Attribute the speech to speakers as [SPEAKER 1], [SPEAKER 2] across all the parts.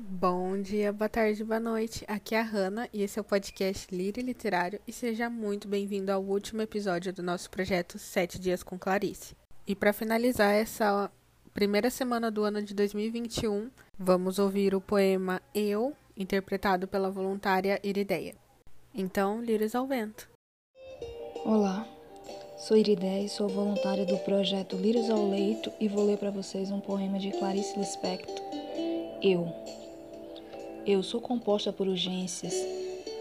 [SPEAKER 1] Bom dia, boa tarde, boa noite. Aqui é a Hanna e esse é o podcast Lírio Literário e seja muito bem-vindo ao último episódio do nosso projeto Sete Dias com Clarice. E para finalizar essa primeira semana do ano de 2021, vamos ouvir o poema Eu, interpretado pela voluntária Irideia. Então, Lírios ao vento.
[SPEAKER 2] Olá, sou Irideia e sou voluntária do projeto Lírios ao Leito e vou ler para vocês um poema de Clarice Lispector. Eu. Eu sou composta por urgências.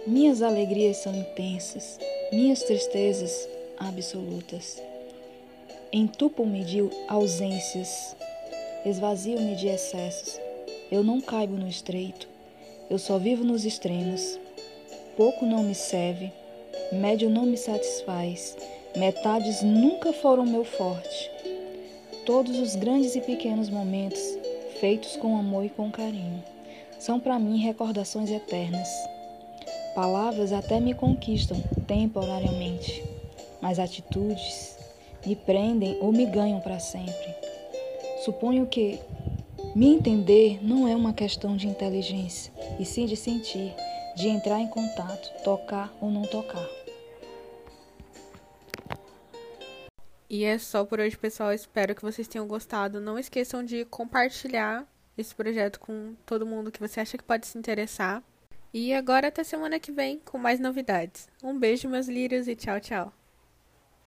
[SPEAKER 2] Minhas alegrias são intensas, minhas tristezas absolutas. Entupam-me de ausências, esvaziam-me de excessos. Eu não caibo no estreito, eu só vivo nos extremos. Pouco não me serve, médio não me satisfaz, metades nunca foram meu forte. Todos os grandes e pequenos momentos, feitos com amor e com carinho são para mim recordações eternas. Palavras até me conquistam temporariamente, mas atitudes me prendem ou me ganham para sempre. Suponho que me entender não é uma questão de inteligência, e sim de sentir, de entrar em contato, tocar ou não tocar.
[SPEAKER 1] E é só por hoje, pessoal. Espero que vocês tenham gostado. Não esqueçam de compartilhar esse projeto com todo mundo que você acha que pode se interessar. E agora até semana que vem com mais novidades. Um beijo, meus lírios, e tchau, tchau.